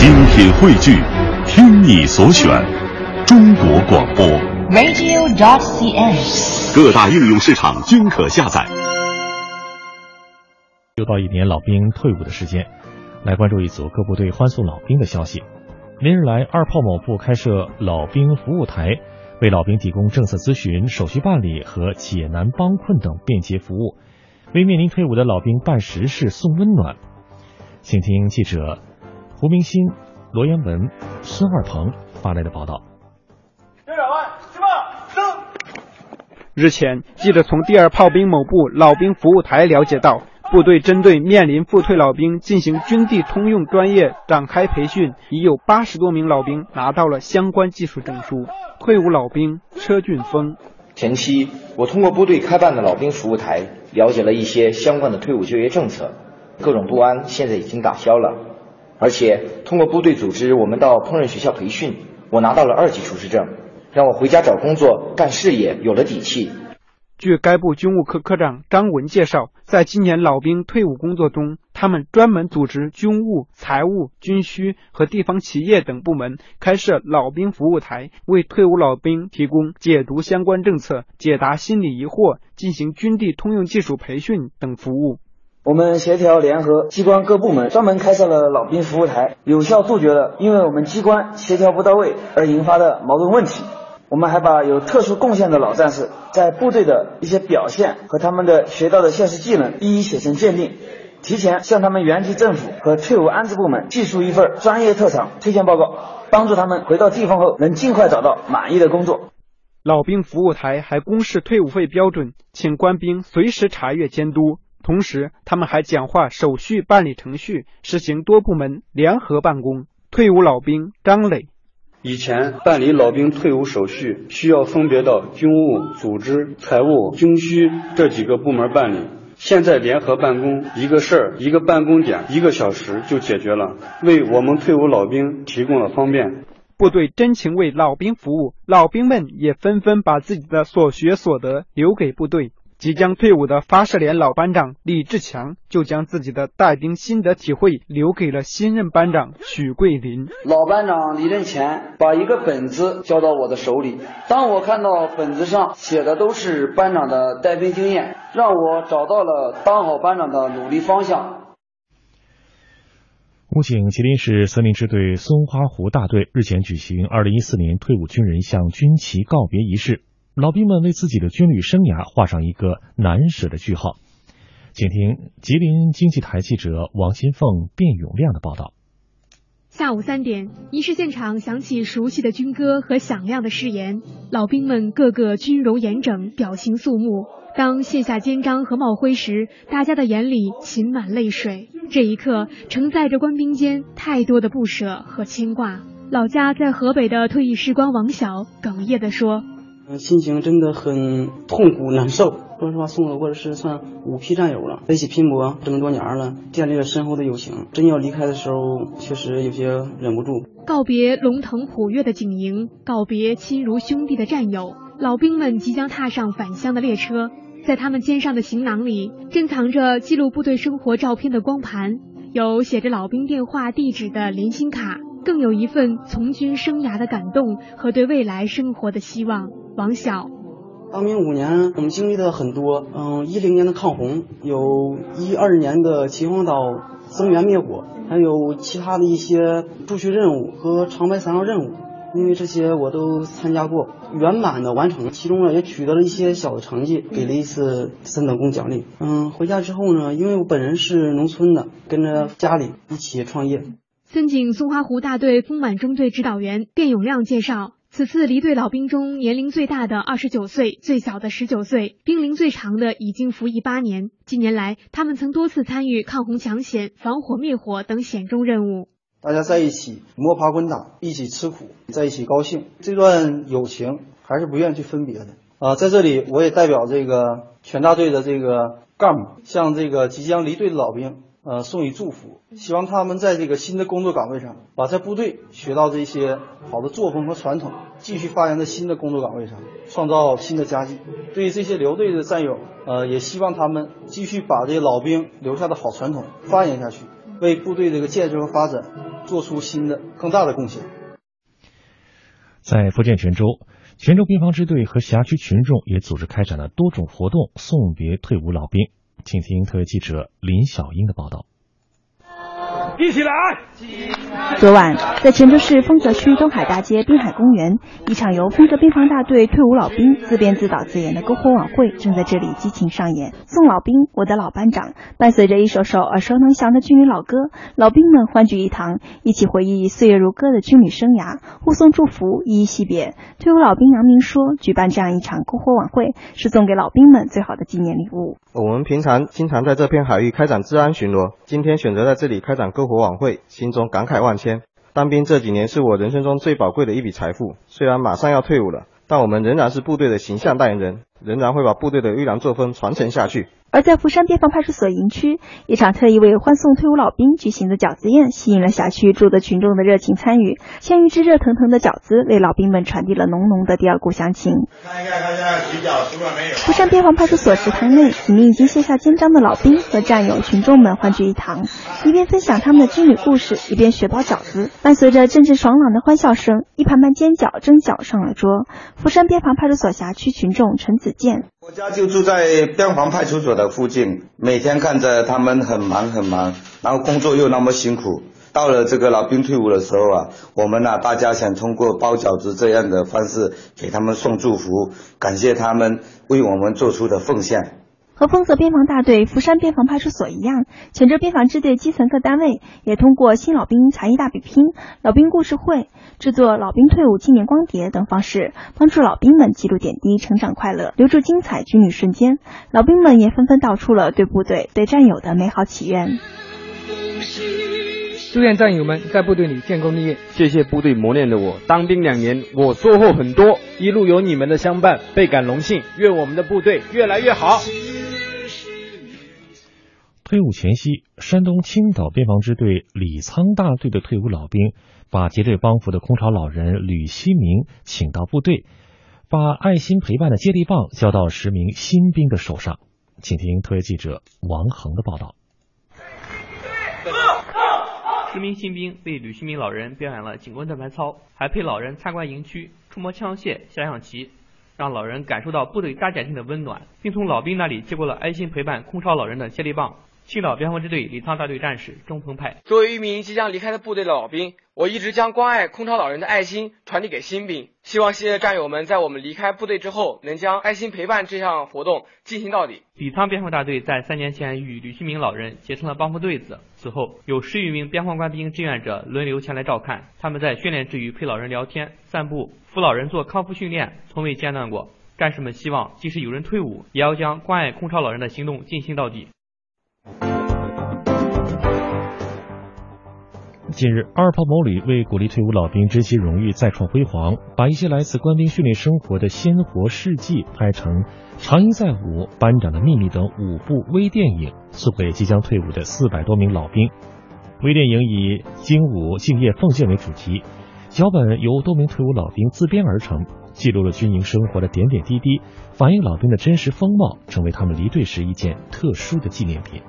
精品汇聚，听你所选，中国广播。radio.dot.cn，。各大应用市场均可下载。又到一年老兵退伍的时间，来关注一组各部队欢送老兵的消息。连日来，二炮某部开设老兵服务台，为老兵提供政策咨询、手续办理和解难帮困等便捷服务，为面临退伍的老兵办实事、送温暖。请听记者胡明鑫、罗延文、孙二鹏发来的报道。日前，记者从第二炮兵某部老兵服务台了解到，部队针对面临复退老兵进行军地通用专业展开培训，已有八十多名老兵拿到了相关技术证书。退伍老兵车俊峰，前期我通过部队开办的老兵服务台，了解了一些相关的退伍就业政策，各种不安现在已经打消了。而且通过部队组织我们到烹饪学校培训，我拿到了二级厨师证。让我回家找工作、干事业有了底气。据该部军务科科长张文介绍，在今年老兵退伍工作中，他们专门组织军务、财务、军需和地方企业等部门开设老兵服务台，为退伍老兵提供解读相关政策、解答心理疑惑、进行军地通用技术培训等服务。我们协调联合机关各部门，专门开设了老兵服务台，有效杜绝了因为我们机关协调不到位而引发的矛盾问题。我们还把有特殊贡献的老战士在部队的一些表现和他们的学到的现实技能一一写成鉴定，提前向他们原籍政府和退伍安置部门寄出一份专业特长推荐报告，帮助他们回到地方后能尽快找到满意的工作。老兵服务台还公示退伍费标准，请官兵随时查阅监督。同时，他们还简化手续办理程序，实行多部门联合办公。退伍老兵张磊。以前办理老兵退伍手续需要分别到军务、组织、财务、军需这几个部门办理，现在联合办公，一个事儿一个办公点，一个小时就解决了，为我们退伍老兵提供了方便。部队真情为老兵服务，老兵们也纷纷把自己的所学所得留给部队。即将退伍的发射连老班长李志强就将自己的带兵心得体会留给了新任班长许桂林。老班长离任前把一个本子交到我的手里，当我看到本子上写的都是班长的带兵经验，让我找到了当好班长的努力方向。武警吉林市森林支队松花湖大队日前举行二零一四年退伍军人向军旗告别仪式。老兵们为自己的军旅生涯画上一个难舍的句号。请听吉林经济台记者王新凤、卞永亮的报道。下午三点，仪式现场响起熟悉的军歌和响亮的誓言，老兵们个个军容严整，表情肃穆。当卸下肩章和帽徽时，大家的眼里噙满泪水。这一刻，承载着官兵间太多的不舍和牵挂。老家在河北的退役士官王晓哽咽地说。心情真的很痛苦难受。说实话，送走过的是算五批战友了，在一起拼搏这么多年了，建立了深厚的友情。真要离开的时候，确实有些忍不住。告别龙腾虎跃的警营，告别亲如兄弟的战友，老兵们即将踏上返乡的列车。在他们肩上的行囊里，珍藏着记录部队生活照片的光盘，有写着老兵电话地址的联心卡。更有一份从军生涯的感动和对未来生活的希望。王晓，当兵五年，我们经历的很多。嗯，一零年的抗洪，有一二年的秦皇岛增援灭火，还有其他的一些驻区任务和长白山号任务。因为这些我都参加过，圆满的完成，其中呢也取得了一些小的成绩，给了一次三等功奖励。嗯，回家之后呢，因为我本人是农村的，跟着家里一起创业。森警松花湖大队丰满中队指导员卞永亮介绍，此次离队老兵中，年龄最大的二十九岁，最小的十九岁，兵龄最长的已经服役八年。近年来，他们曾多次参与抗洪抢险、防火灭火等险重任务。大家在一起摸爬滚打，一起吃苦，在一起高兴，这段友情还是不愿意去分别的啊！在这里，我也代表这个全大队的这个干部，向这个即将离队的老兵。呃，送以祝福，希望他们在这个新的工作岗位上，把在部队学到这些好的作风和传统，继续发扬在新的工作岗位上，创造新的佳绩。对于这些留队的战友，呃，也希望他们继续把这老兵留下的好传统发扬下去，为部队这个建设和发展做出新的更大的贡献。在福建泉州，泉州边防支队和辖区群众也组织开展了多种活动，送别退伍老兵。请听特约记者林小英的报道。一起来！昨晚，在泉州市丰泽区东海大街滨海公园，一场由丰泽边防大队退伍老兵自编自导自演的篝火晚会正在这里激情上演。送老兵，我的老班长，伴随着一首首耳熟能详的军旅老歌，老兵们欢聚一堂，一起回忆岁月如歌的军旅生涯，互送祝福，依依惜别。退伍老兵杨明说：“举办这样一场篝火晚会，是送给老兵们最好的纪念礼物。我们平常经常在这片海域开展治安巡逻，今天选择在这里开展篝火晚会，心中感慨万千。当兵这几年是我人生中最宝贵的一笔财富，虽然马上要退伍了，但我们仍然是部队的形象代言人，仍然会把部队的优良作风传承下去。”而在福山边防派出所营区，一场特意为欢送退伍老兵举行的饺子宴，吸引了辖区住的群众的热情参与。鲜芋汁热腾腾的饺子，为老兵们传递了浓浓的第二故乡情。看一看，看一下洗饺出了没有？福山边防派出所食堂内，几名已经卸下肩章的老兵和战友、群众们欢聚一堂，一边分享他们的军旅故事，一边学包饺子。伴随着阵阵爽朗的欢笑声，一盘盘煎饺、蒸饺上了桌。福山边防派出所辖区群众陈子我家就住在边防派出所的附近，每天看着他们很忙很忙，然后工作又那么辛苦。到了这个老兵退伍的时候啊，我们呢、大家想通过包饺子这样的方式给他们送祝福，感谢他们为我们做出的奉献。和丰泽边防大队、福山边防派出所一样，泉州边防支队基层各单位也通过新老兵才艺大比拼、老兵故事会、制作老兵退伍纪念光碟等方式，帮助老兵们记录点滴、成长快乐，留住精彩军旅瞬间。老兵们也纷纷道出了对部队、对战友的美好祈愿。祝愿战友们在部队里建功立业。谢谢部队磨练的我，当兵两年，我收获很多。一路有你们的相伴，倍感荣幸。愿我们的部队越来越好。退伍前夕，山东青岛边防支队李沧大队的退伍老兵把结队帮扶的空巢老人吕希明请到部队，把爱心陪伴的接力棒交到十名新兵的手上。请听特约记者王恒的报道。十名新兵为吕希明老人表演了警棍盾牌操，还陪老人参观营区、触摸枪械、下象棋，让老人感受到部队大家庭的温暖，并从老兵那里接过了爱心陪伴空巢老人的接力棒。青岛边防支队李沧大队战士钟鹏派，作为一名即将离开的部队的老兵，我一直将关爱空巢老人的爱心传递给新兵。希望新的战友们在我们离开部队之后，能将爱心陪伴这项活动进行到底。李沧边防大队在三年前与吕旭明老人结成了帮扶对子，此后有十余名边防官兵志愿者轮流前来照看。他们在训练之余陪老人聊天、散步，扶老人做康复训练，从未间断过。战士们希望，即使有人退伍，也要将关爱空巢老人的行动进行到底。近日，二炮某旅为鼓励退伍老兵珍惜荣誉、再创辉煌，把一些来自官兵训练生活的鲜活事迹拍成《长缨在舞》《班长的秘密》等五部微电影，送给即将退伍的四百多名老兵。微电影以精武、敬业、奉献为主题，脚本由多名退伍老兵自编而成，记录了军营生活的点点滴滴，反映老兵的真实风貌，成为他们离队时一件特殊的纪念品。